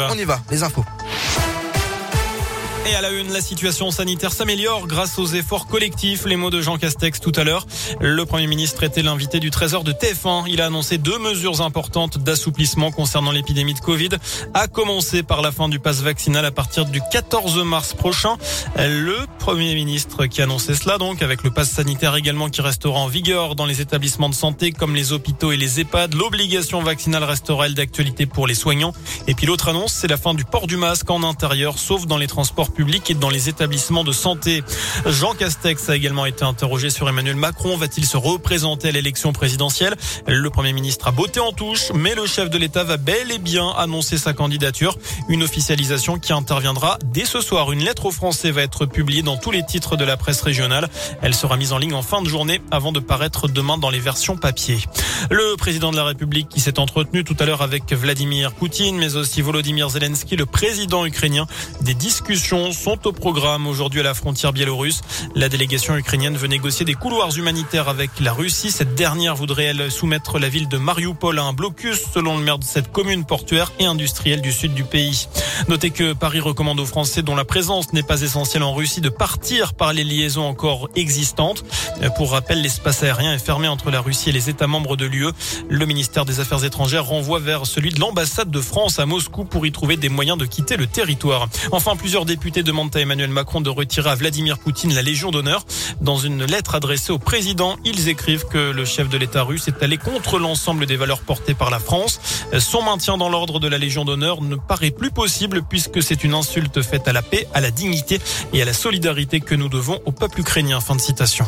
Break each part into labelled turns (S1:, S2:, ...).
S1: va.
S2: On y va, les infos.
S1: Et à la une, la situation sanitaire s'améliore grâce aux efforts collectifs. Les mots de Jean Castex tout à l'heure. Le Premier ministre était l'invité du Trésor de TF1. Il a annoncé deux mesures importantes d'assouplissement concernant l'épidémie de Covid, à commencer par la fin du pass vaccinal à partir du 14 mars prochain. Le Premier ministre qui a annoncé cela, donc, avec le pass sanitaire également qui restera en vigueur dans les établissements de santé comme les hôpitaux et les EHPAD. L'obligation vaccinale restera, elle, d'actualité pour les soignants. Et puis l'autre annonce, c'est la fin du port du masque en intérieur, sauf dans les transports public et dans les établissements de santé. Jean Castex a également été interrogé sur Emmanuel Macron. Va-t-il se représenter à l'élection présidentielle? Le Premier ministre a botté en touche, mais le chef de l'État va bel et bien annoncer sa candidature. Une officialisation qui interviendra dès ce soir. Une lettre aux Français va être publiée dans tous les titres de la presse régionale. Elle sera mise en ligne en fin de journée avant de paraître demain dans les versions papier. Le président de la République qui s'est entretenu tout à l'heure avec Vladimir Poutine, mais aussi Volodymyr Zelensky, le président ukrainien. Des discussions sont au programme aujourd'hui à la frontière biélorusse. La délégation ukrainienne veut négocier des couloirs humanitaires avec la Russie. Cette dernière voudrait elle soumettre la ville de Mariupol à un blocus selon le maire de cette commune portuaire et industrielle du sud du pays. Notez que Paris recommande aux Français dont la présence n'est pas essentielle en Russie de partir par les liaisons encore existantes. Pour rappel, l'espace aérien est fermé entre la Russie et les États membres de l'UE. Le ministère des Affaires étrangères renvoie vers celui de l'ambassade de France à Moscou pour y trouver des moyens de quitter le territoire. Enfin, plusieurs députés demandent à Emmanuel Macron de retirer à Vladimir Poutine la Légion d'honneur. Dans une lettre adressée au président, ils écrivent que le chef de l'État russe est allé contre l'ensemble des valeurs portées par la France. Son maintien dans l'ordre de la Légion d'honneur ne paraît plus possible puisque c'est une insulte faite à la paix, à la dignité et à la solidarité que nous devons au peuple ukrainien. Fin de citation.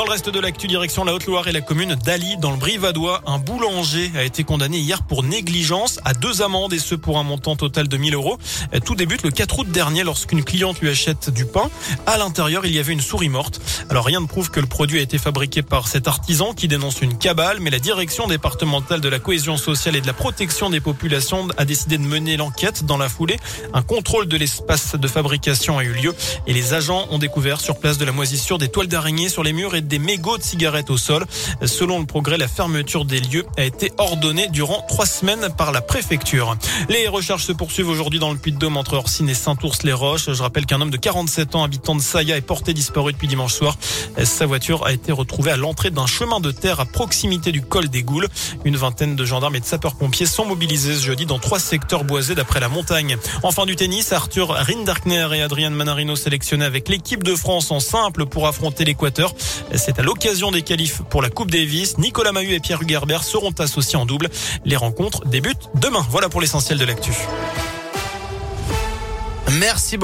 S1: Dans le reste de l'actu direction la Haute-Loire et la commune d'Ali dans le Brivadois, un boulanger a été condamné hier pour négligence à deux amendes et ce pour un montant total de 1000 euros. Tout débute le 4 août dernier lorsqu'une cliente lui achète du pain. À l'intérieur, il y avait une souris morte. Alors rien ne prouve que le produit a été fabriqué par cet artisan qui dénonce une cabale, mais la direction départementale de la cohésion sociale et de la protection des populations a décidé de mener l'enquête dans la foulée. Un contrôle de l'espace de fabrication a eu lieu et les agents ont découvert sur place de la moisissure des toiles d'araignée sur les murs et des mégots de cigarettes au sol. Selon le progrès, la fermeture des lieux a été ordonnée durant trois semaines par la préfecture. Les recherches se poursuivent aujourd'hui dans le Puy-de-Dôme entre Orsine et Saint-Ours-les-Roches. Je rappelle qu'un homme de 47 ans, habitant de Saya, est porté disparu depuis dimanche soir. Sa voiture a été retrouvée à l'entrée d'un chemin de terre à proximité du col des Goules. Une vingtaine de gendarmes et de sapeurs-pompiers sont mobilisés ce jeudi dans trois secteurs boisés d'après la montagne. Enfin du tennis, Arthur Rinderkner et Adrian Manarino sélectionnés avec l'équipe de France en simple pour affronter l'Équateur. C'est à l'occasion des qualifs pour la Coupe Davis. Nicolas Mahut et Pierre Hugerbert seront associés en double. Les rencontres débutent demain. Voilà pour l'essentiel de l'actu.
S2: Merci beaucoup.